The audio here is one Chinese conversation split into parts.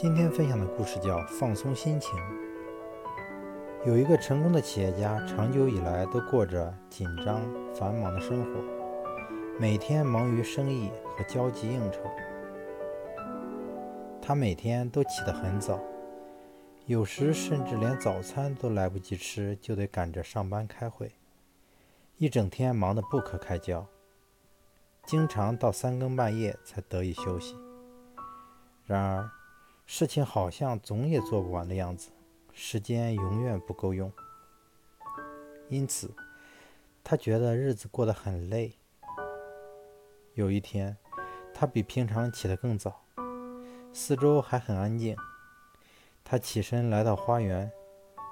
今天分享的故事叫《放松心情》。有一个成功的企业家，长久以来都过着紧张繁忙的生活，每天忙于生意和交际应酬。他每天都起得很早，有时甚至连早餐都来不及吃，就得赶着上班开会，一整天忙得不可开交，经常到三更半夜才得以休息。然而，事情好像总也做不完的样子，时间永远不够用，因此他觉得日子过得很累。有一天，他比平常起得更早，四周还很安静。他起身来到花园，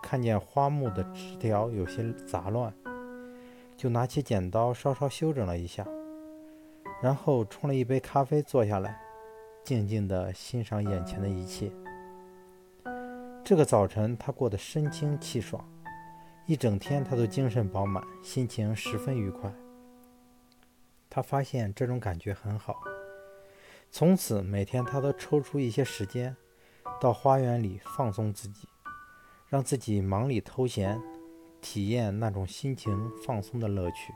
看见花木的枝条有些杂乱，就拿起剪刀稍稍修整了一下，然后冲了一杯咖啡，坐下来。静静地欣赏眼前的一切。这个早晨，他过得神清气爽，一整天他都精神饱满，心情十分愉快。他发现这种感觉很好，从此每天他都抽出一些时间，到花园里放松自己，让自己忙里偷闲，体验那种心情放松的乐趣。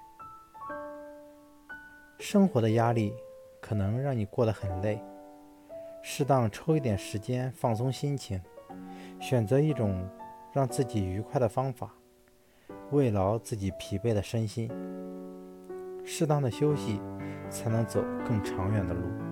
生活的压力可能让你过得很累。适当抽一点时间放松心情，选择一种让自己愉快的方法，慰劳自己疲惫的身心。适当的休息，才能走更长远的路。